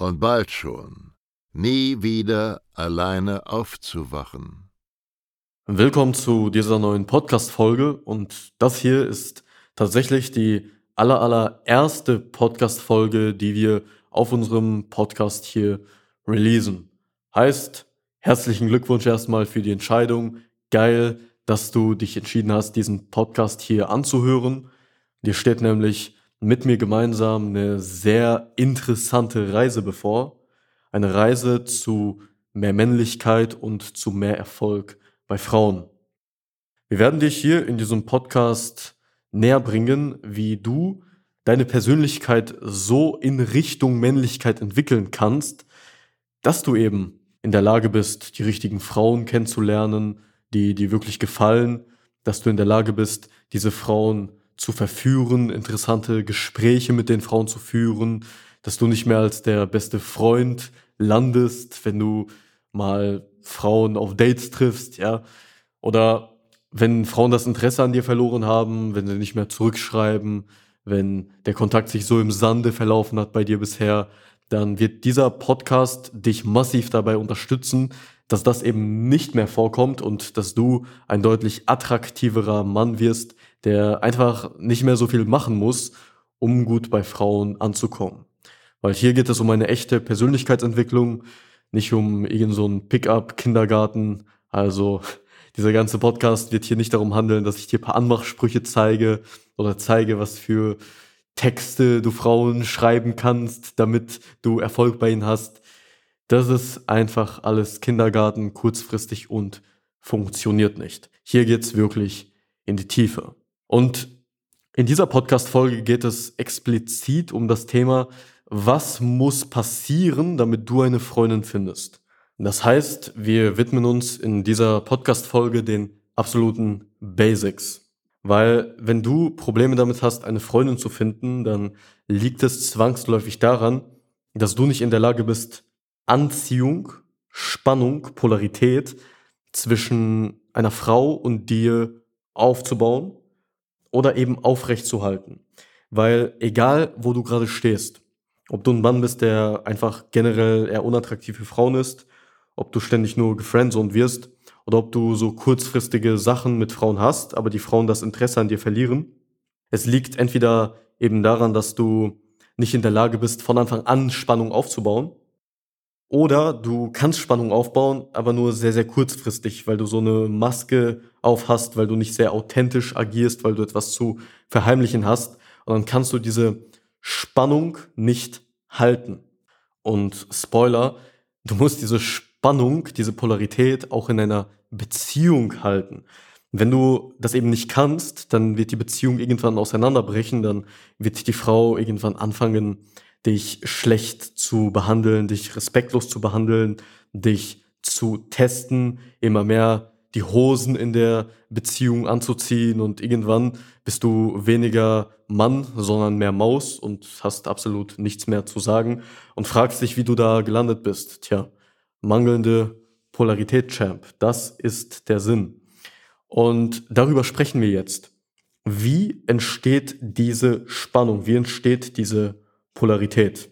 und bald schon nie wieder alleine aufzuwachen. Willkommen zu dieser neuen Podcast-Folge und das hier ist tatsächlich die aller, allererste Podcast-Folge, die wir auf unserem Podcast hier releasen. Heißt, Herzlichen Glückwunsch erstmal für die Entscheidung. Geil, dass du dich entschieden hast, diesen Podcast hier anzuhören. Dir steht nämlich mit mir gemeinsam eine sehr interessante Reise bevor. Eine Reise zu mehr Männlichkeit und zu mehr Erfolg bei Frauen. Wir werden dich hier in diesem Podcast näher bringen, wie du deine Persönlichkeit so in Richtung Männlichkeit entwickeln kannst, dass du eben in der Lage bist, die richtigen Frauen kennenzulernen, die die wirklich gefallen, dass du in der Lage bist, diese Frauen zu verführen, interessante Gespräche mit den Frauen zu führen, dass du nicht mehr als der beste Freund landest, wenn du mal Frauen auf Dates triffst, ja, oder wenn Frauen das Interesse an dir verloren haben, wenn sie nicht mehr zurückschreiben, wenn der Kontakt sich so im Sande verlaufen hat bei dir bisher, dann wird dieser Podcast dich massiv dabei unterstützen, dass das eben nicht mehr vorkommt und dass du ein deutlich attraktiverer Mann wirst, der einfach nicht mehr so viel machen muss, um gut bei Frauen anzukommen. Weil hier geht es um eine echte Persönlichkeitsentwicklung, nicht um irgendeinen so Pickup-Kindergarten. Also dieser ganze Podcast wird hier nicht darum handeln, dass ich dir ein paar Anmachsprüche zeige oder zeige, was für Texte du Frauen schreiben kannst, damit du Erfolg bei ihnen hast. Das ist einfach alles Kindergarten, kurzfristig und funktioniert nicht. Hier geht's wirklich in die Tiefe. Und in dieser Podcast-Folge geht es explizit um das Thema, was muss passieren, damit du eine Freundin findest. Das heißt, wir widmen uns in dieser Podcast-Folge den absoluten Basics. Weil wenn du Probleme damit hast, eine Freundin zu finden, dann liegt es zwangsläufig daran, dass du nicht in der Lage bist, Anziehung, Spannung, Polarität zwischen einer Frau und dir aufzubauen oder eben aufrechtzuhalten. Weil egal, wo du gerade stehst, ob du ein Mann bist, der einfach generell eher unattraktiv für Frauen ist, ob du ständig nur gefriendzoned wirst, oder ob du so kurzfristige Sachen mit Frauen hast, aber die Frauen das Interesse an dir verlieren. Es liegt entweder eben daran, dass du nicht in der Lage bist, von Anfang an Spannung aufzubauen. Oder du kannst Spannung aufbauen, aber nur sehr, sehr kurzfristig, weil du so eine Maske auf hast, weil du nicht sehr authentisch agierst, weil du etwas zu verheimlichen hast. Und dann kannst du diese Spannung nicht halten. Und Spoiler, du musst diese Spannung diese Polarität auch in einer Beziehung halten. Wenn du das eben nicht kannst, dann wird die Beziehung irgendwann auseinanderbrechen, dann wird die Frau irgendwann anfangen, dich schlecht zu behandeln, dich respektlos zu behandeln, dich zu testen, immer mehr die Hosen in der Beziehung anzuziehen und irgendwann bist du weniger Mann, sondern mehr Maus und hast absolut nichts mehr zu sagen und fragst dich, wie du da gelandet bist. Tja, mangelnde Polarität Champ. Das ist der Sinn. Und darüber sprechen wir jetzt. Wie entsteht diese Spannung? Wie entsteht diese Polarität?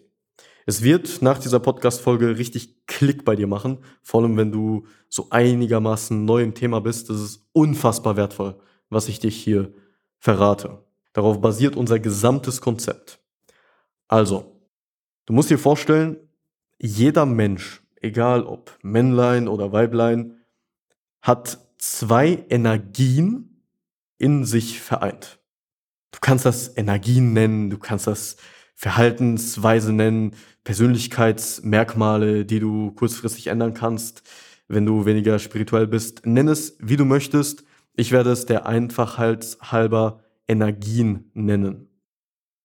Es wird nach dieser Podcast-Folge richtig Klick bei dir machen, vor allem wenn du so einigermaßen neu im Thema bist. Das ist unfassbar wertvoll, was ich dich hier verrate. Darauf basiert unser gesamtes Konzept. Also, du musst dir vorstellen, jeder Mensch, egal ob Männlein oder Weiblein, hat zwei Energien in sich vereint. Du kannst das Energien nennen, du kannst das Verhaltensweise nennen, Persönlichkeitsmerkmale, die du kurzfristig ändern kannst, wenn du weniger spirituell bist. Nenn es, wie du möchtest. Ich werde es der Einfachheit halber Energien nennen.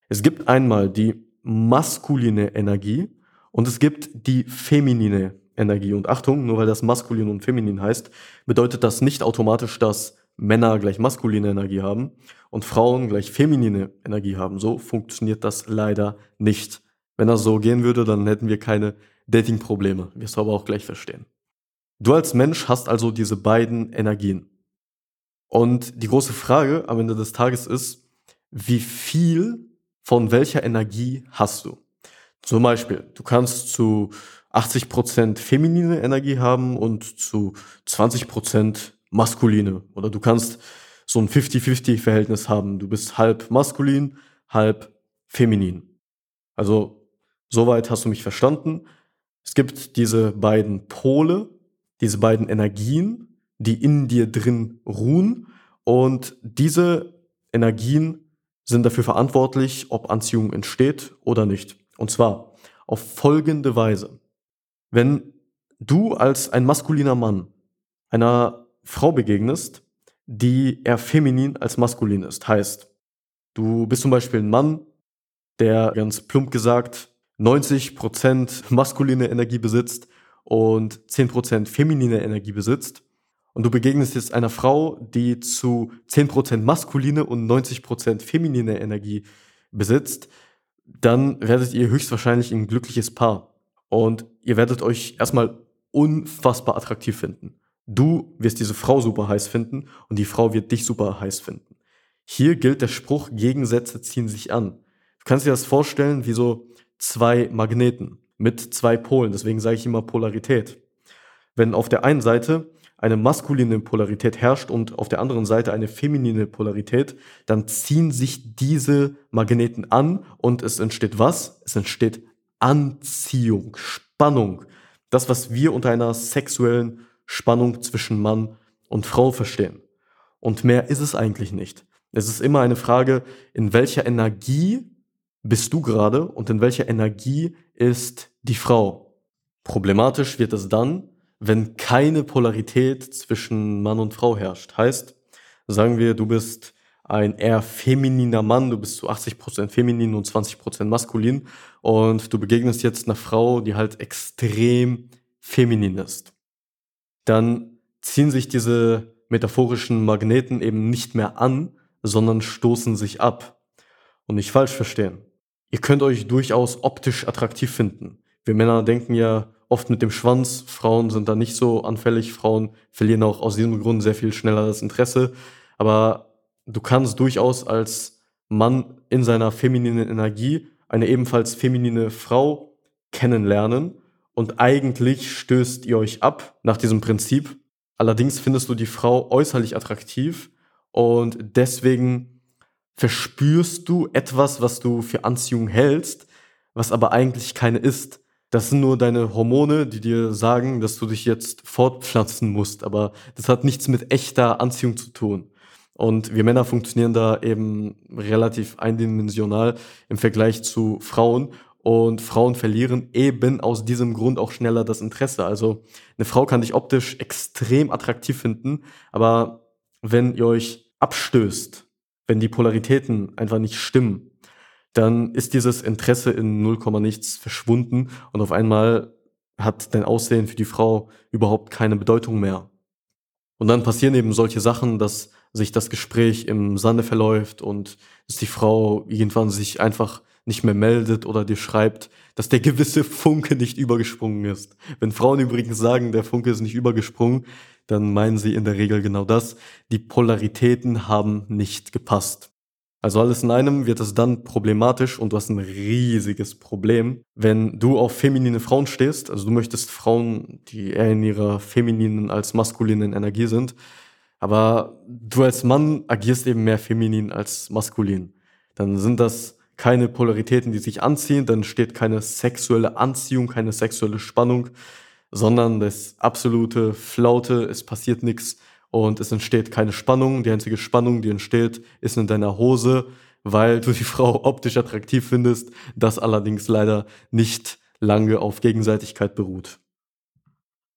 Es gibt einmal die maskuline Energie und es gibt die feminine Energie. Und Achtung, nur weil das maskulin und feminin heißt, bedeutet das nicht automatisch, dass Männer gleich maskuline Energie haben und Frauen gleich feminine Energie haben. So funktioniert das leider nicht. Wenn das so gehen würde, dann hätten wir keine Dating-Probleme. Wirst du aber auch gleich verstehen. Du als Mensch hast also diese beiden Energien. Und die große Frage am Ende des Tages ist, wie viel von welcher Energie hast du? Zum Beispiel, du kannst zu 80% feminine Energie haben und zu 20% maskuline. Oder du kannst so ein 50-50-Verhältnis haben. Du bist halb maskulin, halb feminin. Also, soweit hast du mich verstanden. Es gibt diese beiden Pole, diese beiden Energien, die in dir drin ruhen. Und diese Energien sind dafür verantwortlich, ob Anziehung entsteht oder nicht. Und zwar auf folgende Weise. Wenn du als ein maskuliner Mann einer Frau begegnest, die eher feminin als maskulin ist, heißt, du bist zum Beispiel ein Mann, der ganz plump gesagt 90% maskuline Energie besitzt und 10% feminine Energie besitzt. Und du begegnest jetzt einer Frau, die zu 10% maskuline und 90% feminine Energie besitzt, dann werdet ihr höchstwahrscheinlich ein glückliches Paar. Und ihr werdet euch erstmal unfassbar attraktiv finden. Du wirst diese Frau super heiß finden und die Frau wird dich super heiß finden. Hier gilt der Spruch, Gegensätze ziehen sich an. Du kannst dir das vorstellen wie so zwei Magneten mit zwei Polen. Deswegen sage ich immer Polarität. Wenn auf der einen Seite eine maskuline Polarität herrscht und auf der anderen Seite eine feminine Polarität, dann ziehen sich diese Magneten an und es entsteht was? Es entsteht Anziehung, Spannung. Das, was wir unter einer sexuellen Spannung zwischen Mann und Frau verstehen. Und mehr ist es eigentlich nicht. Es ist immer eine Frage, in welcher Energie bist du gerade und in welcher Energie ist die Frau. Problematisch wird es dann, wenn keine Polarität zwischen Mann und Frau herrscht. Heißt, sagen wir, du bist ein eher femininer Mann, du bist zu 80% feminin und 20% maskulin und du begegnest jetzt einer Frau, die halt extrem feminin ist. Dann ziehen sich diese metaphorischen Magneten eben nicht mehr an, sondern stoßen sich ab. Und nicht falsch verstehen. Ihr könnt euch durchaus optisch attraktiv finden. Wir Männer denken ja oft mit dem Schwanz, Frauen sind da nicht so anfällig, Frauen verlieren auch aus diesem Grund sehr viel schneller das Interesse. Aber du kannst durchaus als Mann in seiner femininen Energie eine ebenfalls feminine Frau kennenlernen und eigentlich stößt ihr euch ab nach diesem Prinzip. Allerdings findest du die Frau äußerlich attraktiv und deswegen verspürst du etwas, was du für Anziehung hältst, was aber eigentlich keine ist. Das sind nur deine Hormone, die dir sagen, dass du dich jetzt fortpflanzen musst, aber das hat nichts mit echter Anziehung zu tun. Und wir Männer funktionieren da eben relativ eindimensional im Vergleich zu Frauen. Und Frauen verlieren eben aus diesem Grund auch schneller das Interesse. Also eine Frau kann dich optisch extrem attraktiv finden, aber wenn ihr euch abstößt, wenn die Polaritäten einfach nicht stimmen, dann ist dieses Interesse in 0, nichts verschwunden und auf einmal hat dein Aussehen für die Frau überhaupt keine Bedeutung mehr. Und dann passieren eben solche Sachen, dass sich das Gespräch im Sande verläuft und dass die Frau irgendwann sich einfach nicht mehr meldet oder dir schreibt, dass der gewisse Funke nicht übergesprungen ist. Wenn Frauen übrigens sagen, der Funke ist nicht übergesprungen, dann meinen sie in der Regel genau das. Die Polaritäten haben nicht gepasst. Also alles in einem wird es dann problematisch und du hast ein riesiges Problem, wenn du auf feminine Frauen stehst. Also du möchtest Frauen, die eher in ihrer femininen als maskulinen Energie sind. Aber du als Mann agierst eben mehr feminin als maskulin. Dann sind das keine Polaritäten, die sich anziehen, dann entsteht keine sexuelle Anziehung, keine sexuelle Spannung, sondern das absolute Flaute, es passiert nichts und es entsteht keine Spannung. Die einzige Spannung, die entsteht, ist in deiner Hose, weil du die Frau optisch attraktiv findest, das allerdings leider nicht lange auf Gegenseitigkeit beruht.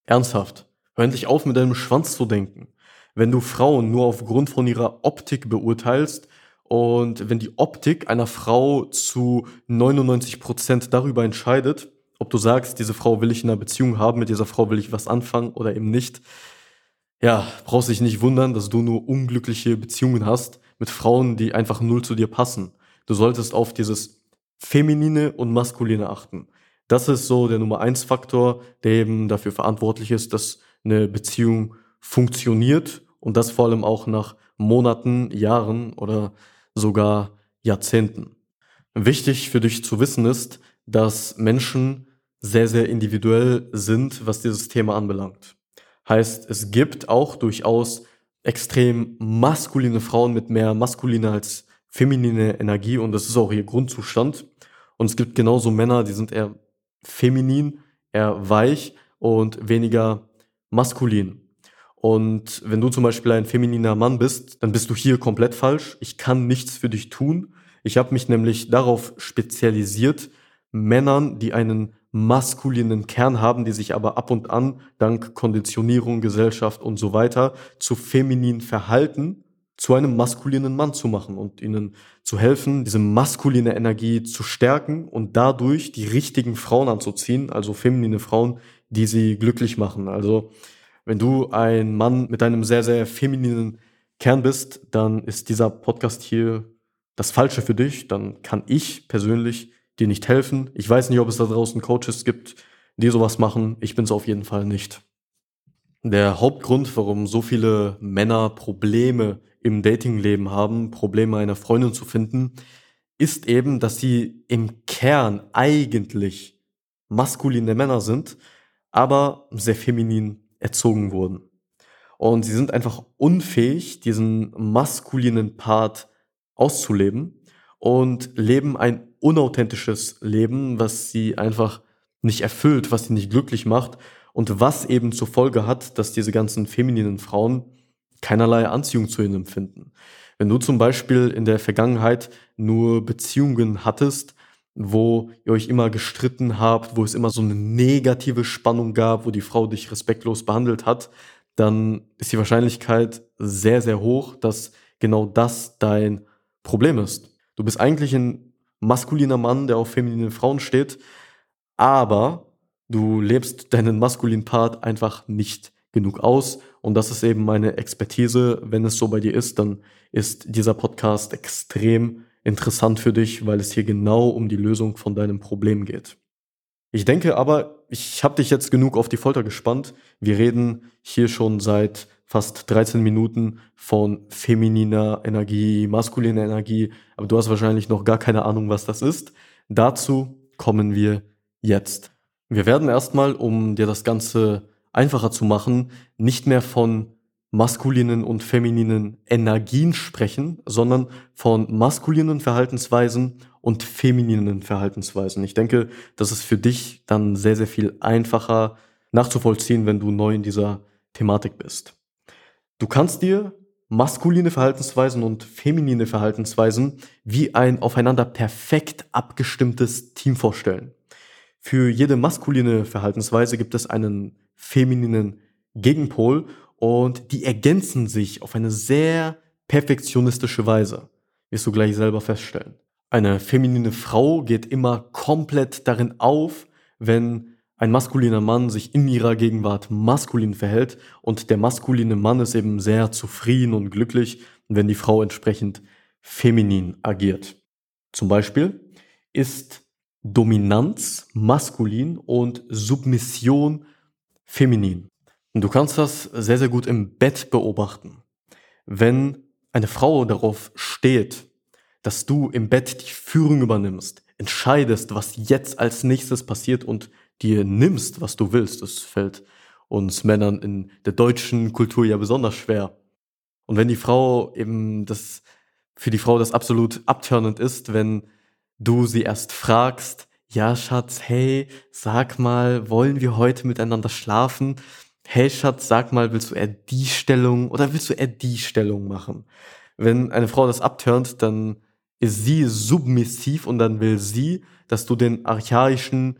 Ernsthaft, hör endlich auf mit deinem Schwanz zu denken. Wenn du Frauen nur aufgrund von ihrer Optik beurteilst und wenn die Optik einer Frau zu 99 Prozent darüber entscheidet, ob du sagst, diese Frau will ich in einer Beziehung haben, mit dieser Frau will ich was anfangen oder eben nicht, ja, brauchst dich nicht wundern, dass du nur unglückliche Beziehungen hast mit Frauen, die einfach null zu dir passen. Du solltest auf dieses Feminine und Maskuline achten. Das ist so der Nummer eins Faktor, der eben dafür verantwortlich ist, dass eine Beziehung funktioniert und das vor allem auch nach Monaten, Jahren oder sogar Jahrzehnten. Wichtig für dich zu wissen ist, dass Menschen sehr, sehr individuell sind, was dieses Thema anbelangt. Heißt, es gibt auch durchaus extrem maskuline Frauen mit mehr maskuline als feminine Energie und das ist auch ihr Grundzustand. Und es gibt genauso Männer, die sind eher feminin, eher weich und weniger maskulin. Und wenn du zum Beispiel ein femininer Mann bist, dann bist du hier komplett falsch. Ich kann nichts für dich tun. Ich habe mich nämlich darauf spezialisiert, Männern, die einen maskulinen Kern haben, die sich aber ab und an dank Konditionierung, Gesellschaft und so weiter zu feminin verhalten, zu einem maskulinen Mann zu machen und ihnen zu helfen, diese maskuline Energie zu stärken und dadurch die richtigen Frauen anzuziehen, also feminine Frauen, die sie glücklich machen. Also wenn du ein Mann mit einem sehr, sehr femininen Kern bist, dann ist dieser Podcast hier das Falsche für dich. Dann kann ich persönlich dir nicht helfen. Ich weiß nicht, ob es da draußen Coaches gibt, die sowas machen. Ich bin es auf jeden Fall nicht. Der Hauptgrund, warum so viele Männer Probleme im Datingleben haben, Probleme einer Freundin zu finden, ist eben, dass sie im Kern eigentlich maskuline Männer sind, aber sehr feminin erzogen wurden. Und sie sind einfach unfähig, diesen maskulinen Part auszuleben und leben ein unauthentisches Leben, was sie einfach nicht erfüllt, was sie nicht glücklich macht und was eben zur Folge hat, dass diese ganzen femininen Frauen keinerlei Anziehung zu ihnen empfinden. Wenn du zum Beispiel in der Vergangenheit nur Beziehungen hattest, wo ihr euch immer gestritten habt, wo es immer so eine negative Spannung gab, wo die Frau dich respektlos behandelt hat, dann ist die Wahrscheinlichkeit sehr, sehr hoch, dass genau das dein Problem ist. Du bist eigentlich ein maskuliner Mann, der auf feminine Frauen steht, aber du lebst deinen maskulinen Part einfach nicht genug aus und das ist eben meine Expertise. Wenn es so bei dir ist, dann ist dieser Podcast extrem interessant für dich, weil es hier genau um die Lösung von deinem Problem geht. Ich denke aber, ich habe dich jetzt genug auf die Folter gespannt. Wir reden hier schon seit fast 13 Minuten von femininer Energie, maskuliner Energie, aber du hast wahrscheinlich noch gar keine Ahnung, was das ist. Dazu kommen wir jetzt. Wir werden erstmal, um dir das Ganze einfacher zu machen, nicht mehr von maskulinen und femininen Energien sprechen, sondern von maskulinen Verhaltensweisen und femininen Verhaltensweisen. Ich denke, das ist für dich dann sehr, sehr viel einfacher nachzuvollziehen, wenn du neu in dieser Thematik bist. Du kannst dir maskuline Verhaltensweisen und feminine Verhaltensweisen wie ein aufeinander perfekt abgestimmtes Team vorstellen. Für jede maskuline Verhaltensweise gibt es einen femininen Gegenpol und die ergänzen sich auf eine sehr perfektionistische Weise, wirst du gleich selber feststellen. Eine feminine Frau geht immer komplett darin auf, wenn ein maskuliner Mann sich in ihrer Gegenwart maskulin verhält und der maskuline Mann ist eben sehr zufrieden und glücklich, wenn die Frau entsprechend feminin agiert. Zum Beispiel ist Dominanz maskulin und Submission feminin. Du kannst das sehr, sehr gut im Bett beobachten. Wenn eine Frau darauf steht, dass du im Bett die Führung übernimmst, entscheidest, was jetzt als nächstes passiert und dir nimmst, was du willst. Das fällt uns Männern in der deutschen Kultur ja besonders schwer. Und wenn die Frau eben das, für die Frau das absolut abtörnend ist, wenn du sie erst fragst, ja Schatz, hey, sag mal, wollen wir heute miteinander schlafen? Hey Schatz, sag mal, willst du eher die Stellung oder willst du eher die Stellung machen? Wenn eine Frau das abturnt, dann ist sie submissiv und dann will sie, dass du den archaischen,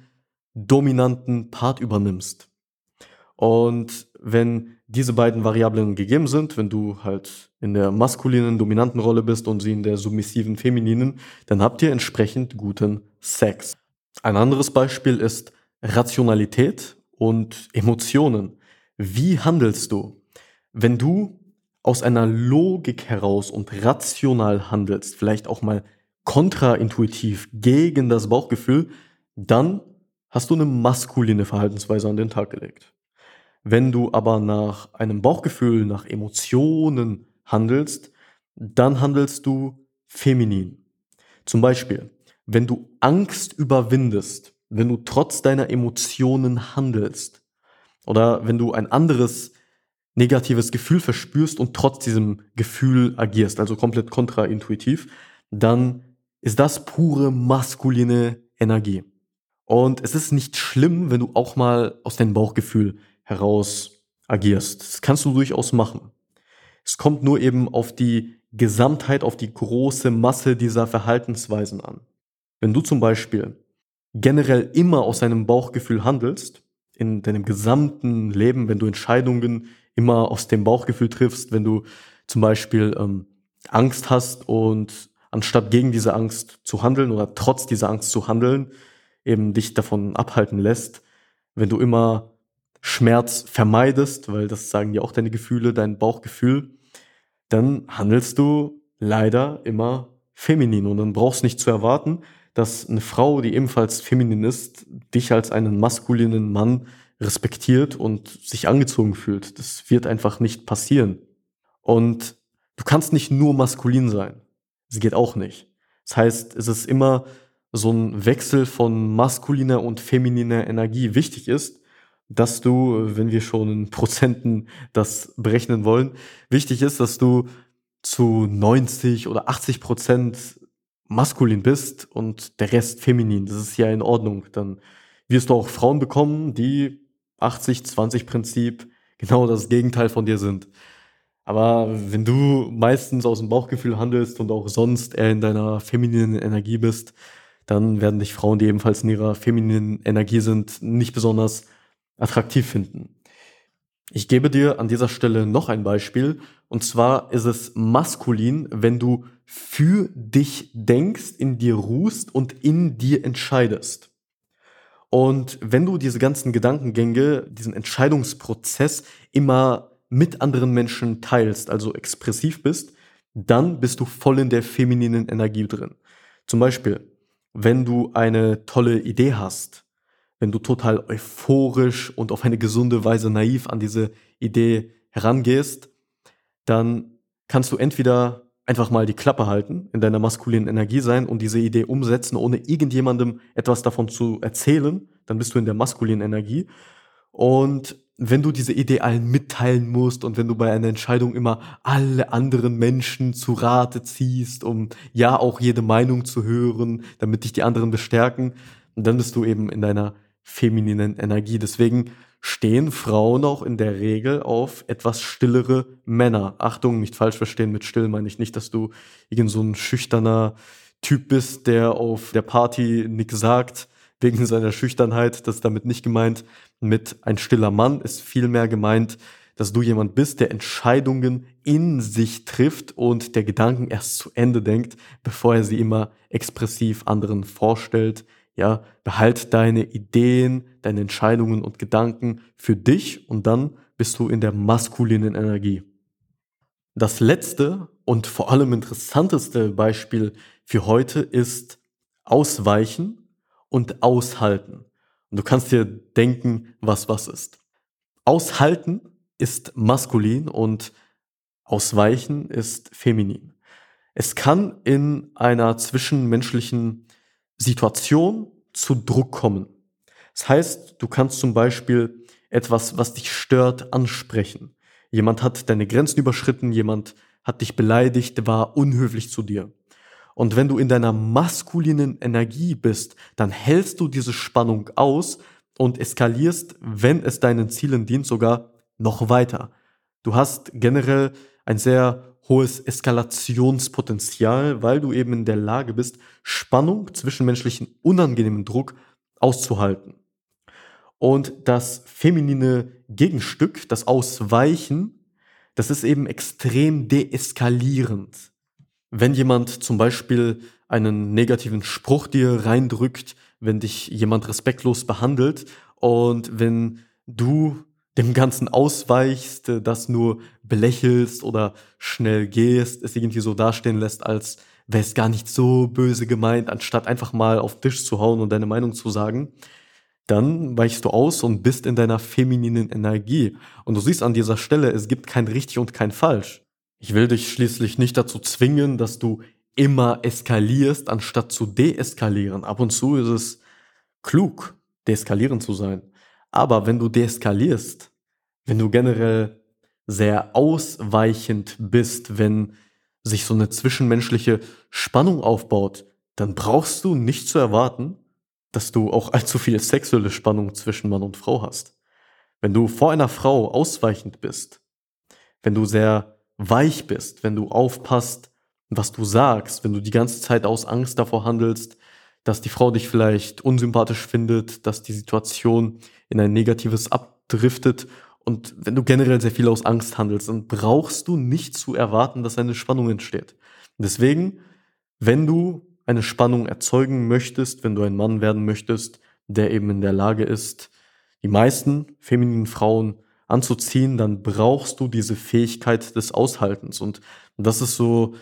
dominanten Part übernimmst. Und wenn diese beiden Variablen gegeben sind, wenn du halt in der maskulinen, dominanten Rolle bist und sie in der submissiven, femininen, dann habt ihr entsprechend guten Sex. Ein anderes Beispiel ist Rationalität und Emotionen. Wie handelst du? Wenn du aus einer Logik heraus und rational handelst, vielleicht auch mal kontraintuitiv gegen das Bauchgefühl, dann hast du eine maskuline Verhaltensweise an den Tag gelegt. Wenn du aber nach einem Bauchgefühl, nach Emotionen handelst, dann handelst du feminin. Zum Beispiel, wenn du Angst überwindest, wenn du trotz deiner Emotionen handelst oder wenn du ein anderes negatives Gefühl verspürst und trotz diesem Gefühl agierst, also komplett kontraintuitiv, dann ist das pure maskuline Energie. Und es ist nicht schlimm, wenn du auch mal aus deinem Bauchgefühl heraus agierst. Das kannst du durchaus machen. Es kommt nur eben auf die Gesamtheit, auf die große Masse dieser Verhaltensweisen an. Wenn du zum Beispiel generell immer aus deinem Bauchgefühl handelst, in deinem gesamten Leben, wenn du Entscheidungen immer aus dem Bauchgefühl triffst, wenn du zum Beispiel ähm, Angst hast und anstatt gegen diese Angst zu handeln oder trotz dieser Angst zu handeln, eben dich davon abhalten lässt, wenn du immer Schmerz vermeidest, weil das sagen ja auch deine Gefühle, dein Bauchgefühl, dann handelst du leider immer feminin und dann brauchst nicht zu erwarten, dass eine Frau, die ebenfalls feminin ist, dich als einen maskulinen Mann respektiert und sich angezogen fühlt. Das wird einfach nicht passieren. Und du kannst nicht nur maskulin sein. Das geht auch nicht. Das heißt, es ist immer so ein Wechsel von maskuliner und femininer Energie wichtig ist, dass du, wenn wir schon in Prozenten das berechnen wollen, wichtig ist, dass du zu 90 oder 80 Prozent maskulin bist und der Rest feminin. Das ist ja in Ordnung. Dann wirst du auch Frauen bekommen, die 80-20-Prinzip genau das Gegenteil von dir sind. Aber wenn du meistens aus dem Bauchgefühl handelst und auch sonst eher in deiner femininen Energie bist, dann werden dich Frauen, die ebenfalls in ihrer femininen Energie sind, nicht besonders attraktiv finden. Ich gebe dir an dieser Stelle noch ein Beispiel. Und zwar ist es maskulin, wenn du für dich denkst, in dir ruhst und in dir entscheidest. Und wenn du diese ganzen Gedankengänge, diesen Entscheidungsprozess immer mit anderen Menschen teilst, also expressiv bist, dann bist du voll in der femininen Energie drin. Zum Beispiel, wenn du eine tolle Idee hast, wenn du total euphorisch und auf eine gesunde Weise naiv an diese Idee herangehst, dann kannst du entweder einfach mal die Klappe halten, in deiner maskulinen Energie sein und diese Idee umsetzen, ohne irgendjemandem etwas davon zu erzählen, dann bist du in der maskulinen Energie. Und wenn du diese Idee allen mitteilen musst und wenn du bei einer Entscheidung immer alle anderen Menschen zu Rate ziehst, um ja auch jede Meinung zu hören, damit dich die anderen bestärken, dann bist du eben in deiner femininen Energie. Deswegen stehen Frauen auch in der Regel auf etwas stillere Männer. Achtung, nicht falsch verstehen, mit still meine ich nicht, dass du irgend so ein schüchterner Typ bist, der auf der Party nichts sagt wegen seiner Schüchternheit. Das ist damit nicht gemeint. Mit ein stiller Mann ist vielmehr gemeint, dass du jemand bist, der Entscheidungen in sich trifft und der Gedanken erst zu Ende denkt, bevor er sie immer expressiv anderen vorstellt, ja, behalt deine Ideen, deine Entscheidungen und Gedanken für dich und dann bist du in der maskulinen Energie. Das letzte und vor allem interessanteste Beispiel für heute ist Ausweichen und Aushalten. Und du kannst dir denken, was was ist. Aushalten ist maskulin und Ausweichen ist feminin. Es kann in einer zwischenmenschlichen Situation zu Druck kommen. Das heißt, du kannst zum Beispiel etwas, was dich stört, ansprechen. Jemand hat deine Grenzen überschritten, jemand hat dich beleidigt, war unhöflich zu dir. Und wenn du in deiner maskulinen Energie bist, dann hältst du diese Spannung aus und eskalierst, wenn es deinen Zielen dient, sogar noch weiter. Du hast generell ein sehr hohes Eskalationspotenzial, weil du eben in der Lage bist, Spannung, zwischenmenschlichen unangenehmen Druck auszuhalten. Und das feminine Gegenstück, das Ausweichen, das ist eben extrem deeskalierend. Wenn jemand zum Beispiel einen negativen Spruch dir reindrückt, wenn dich jemand respektlos behandelt und wenn du dem Ganzen ausweichst, das nur belächelst oder schnell gehst, es irgendwie so dastehen lässt, als wäre es gar nicht so böse gemeint, anstatt einfach mal auf Tisch zu hauen und deine Meinung zu sagen, dann weichst du aus und bist in deiner femininen Energie. Und du siehst an dieser Stelle, es gibt kein richtig und kein falsch. Ich will dich schließlich nicht dazu zwingen, dass du immer eskalierst, anstatt zu deeskalieren. Ab und zu ist es klug, deeskalierend zu sein. Aber wenn du deeskalierst, wenn du generell sehr ausweichend bist, wenn sich so eine zwischenmenschliche Spannung aufbaut, dann brauchst du nicht zu erwarten, dass du auch allzu viel sexuelle Spannung zwischen Mann und Frau hast. Wenn du vor einer Frau ausweichend bist, wenn du sehr weich bist, wenn du aufpasst, was du sagst, wenn du die ganze Zeit aus Angst davor handelst, dass die Frau dich vielleicht unsympathisch findet, dass die Situation in ein negatives abdriftet und wenn du generell sehr viel aus Angst handelst, dann brauchst du nicht zu erwarten, dass eine Spannung entsteht. Deswegen, wenn du eine Spannung erzeugen möchtest, wenn du ein Mann werden möchtest, der eben in der Lage ist, die meisten femininen Frauen anzuziehen, dann brauchst du diese Fähigkeit des Aushaltens. Und das ist so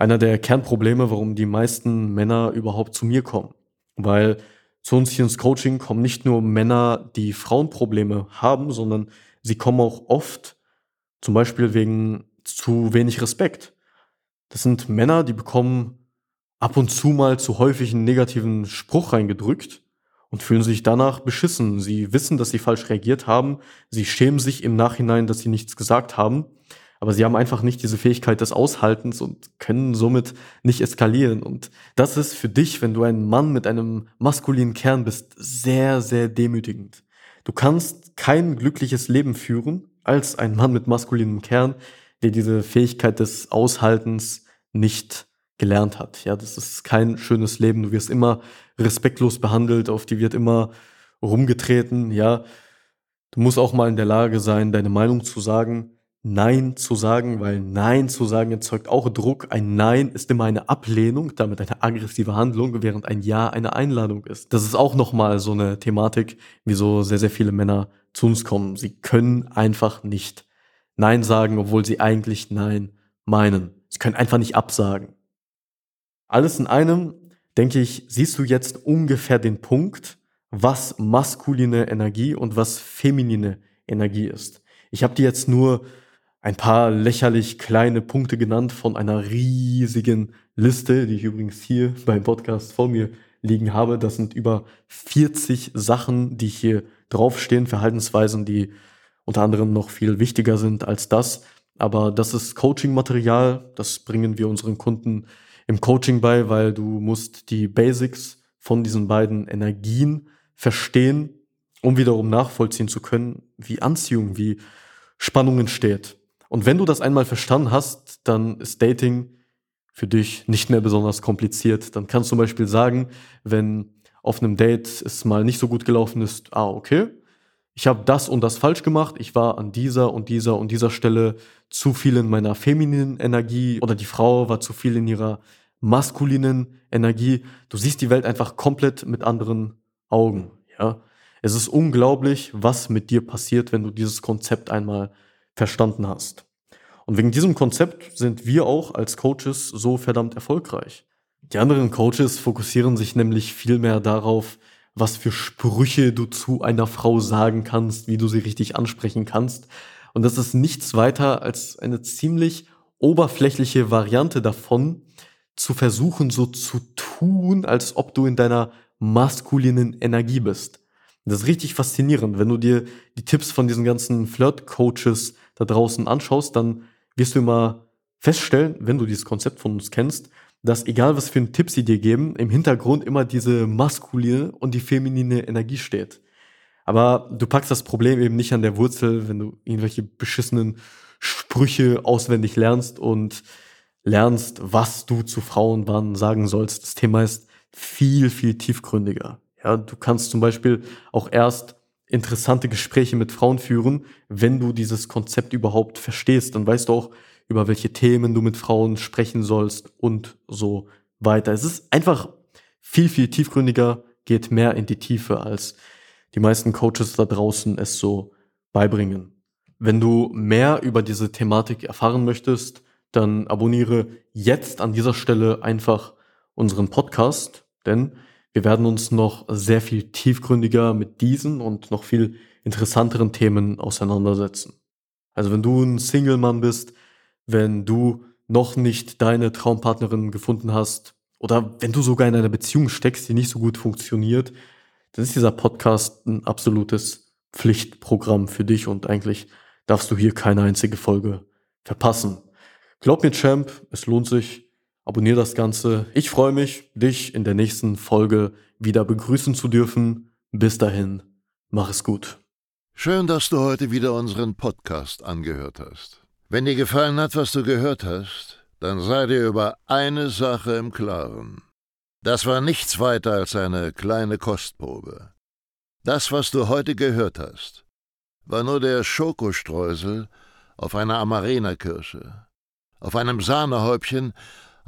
einer der Kernprobleme, warum die meisten Männer überhaupt zu mir kommen. Weil zu uns hier ins Coaching kommen nicht nur Männer, die Frauenprobleme haben, sondern sie kommen auch oft zum Beispiel wegen zu wenig Respekt. Das sind Männer, die bekommen ab und zu mal zu häufig einen negativen Spruch reingedrückt und fühlen sich danach beschissen. Sie wissen, dass sie falsch reagiert haben. Sie schämen sich im Nachhinein, dass sie nichts gesagt haben. Aber sie haben einfach nicht diese Fähigkeit des Aushaltens und können somit nicht eskalieren. Und das ist für dich, wenn du ein Mann mit einem maskulinen Kern bist, sehr, sehr demütigend. Du kannst kein glückliches Leben führen als ein Mann mit maskulinem Kern, der diese Fähigkeit des Aushaltens nicht gelernt hat. Ja, das ist kein schönes Leben. Du wirst immer respektlos behandelt, auf die wird immer rumgetreten. Ja, du musst auch mal in der Lage sein, deine Meinung zu sagen, Nein zu sagen, weil Nein zu sagen erzeugt auch Druck. Ein Nein ist immer eine Ablehnung, damit eine aggressive Handlung, während ein Ja eine Einladung ist. Das ist auch nochmal so eine Thematik, wieso sehr, sehr viele Männer zu uns kommen. Sie können einfach nicht Nein sagen, obwohl sie eigentlich Nein meinen. Sie können einfach nicht absagen. Alles in einem, denke ich, siehst du jetzt ungefähr den Punkt, was maskuline Energie und was feminine Energie ist. Ich habe dir jetzt nur ein paar lächerlich kleine Punkte genannt von einer riesigen Liste, die ich übrigens hier beim Podcast vor mir liegen habe. Das sind über 40 Sachen, die hier draufstehen, Verhaltensweisen, die unter anderem noch viel wichtiger sind als das. Aber das ist Coaching-Material, das bringen wir unseren Kunden im Coaching bei, weil du musst die Basics von diesen beiden Energien verstehen, um wiederum nachvollziehen zu können, wie Anziehung, wie Spannung entsteht. Und wenn du das einmal verstanden hast, dann ist Dating für dich nicht mehr besonders kompliziert. Dann kannst du zum Beispiel sagen, wenn auf einem Date es mal nicht so gut gelaufen ist, ah, okay, ich habe das und das falsch gemacht, ich war an dieser und dieser und dieser Stelle zu viel in meiner femininen Energie oder die Frau war zu viel in ihrer maskulinen Energie. Du siehst die Welt einfach komplett mit anderen Augen, ja. Es ist unglaublich, was mit dir passiert, wenn du dieses Konzept einmal verstanden hast. Und wegen diesem Konzept sind wir auch als Coaches so verdammt erfolgreich. Die anderen Coaches fokussieren sich nämlich viel mehr darauf, was für Sprüche du zu einer Frau sagen kannst, wie du sie richtig ansprechen kannst. Und das ist nichts weiter als eine ziemlich oberflächliche Variante davon, zu versuchen, so zu tun, als ob du in deiner maskulinen Energie bist. Das ist richtig faszinierend. Wenn du dir die Tipps von diesen ganzen Flirt-Coaches da draußen anschaust, dann wirst du immer feststellen, wenn du dieses Konzept von uns kennst, dass egal was für einen Tipp sie dir geben, im Hintergrund immer diese maskuline und die feminine Energie steht. Aber du packst das Problem eben nicht an der Wurzel, wenn du irgendwelche beschissenen Sprüche auswendig lernst und lernst, was du zu Frauen wann sagen sollst. Das Thema ist viel, viel tiefgründiger. Ja, du kannst zum Beispiel auch erst interessante Gespräche mit Frauen führen, wenn du dieses Konzept überhaupt verstehst. Dann weißt du auch, über welche Themen du mit Frauen sprechen sollst und so weiter. Es ist einfach viel, viel tiefgründiger, geht mehr in die Tiefe, als die meisten Coaches da draußen es so beibringen. Wenn du mehr über diese Thematik erfahren möchtest, dann abonniere jetzt an dieser Stelle einfach unseren Podcast, denn wir werden uns noch sehr viel tiefgründiger mit diesen und noch viel interessanteren Themen auseinandersetzen. Also wenn du ein Single-Mann bist, wenn du noch nicht deine Traumpartnerin gefunden hast oder wenn du sogar in einer Beziehung steckst, die nicht so gut funktioniert, dann ist dieser Podcast ein absolutes Pflichtprogramm für dich und eigentlich darfst du hier keine einzige Folge verpassen. Glaub mir, Champ, es lohnt sich. Abonnier das Ganze. Ich freue mich, dich in der nächsten Folge wieder begrüßen zu dürfen. Bis dahin, mach es gut. Schön, dass du heute wieder unseren Podcast angehört hast. Wenn dir gefallen hat, was du gehört hast, dann sei dir über eine Sache im Klaren. Das war nichts weiter als eine kleine Kostprobe. Das, was du heute gehört hast, war nur der Schokostreusel auf einer Amarena-Kirsche auf einem Sahnehäubchen,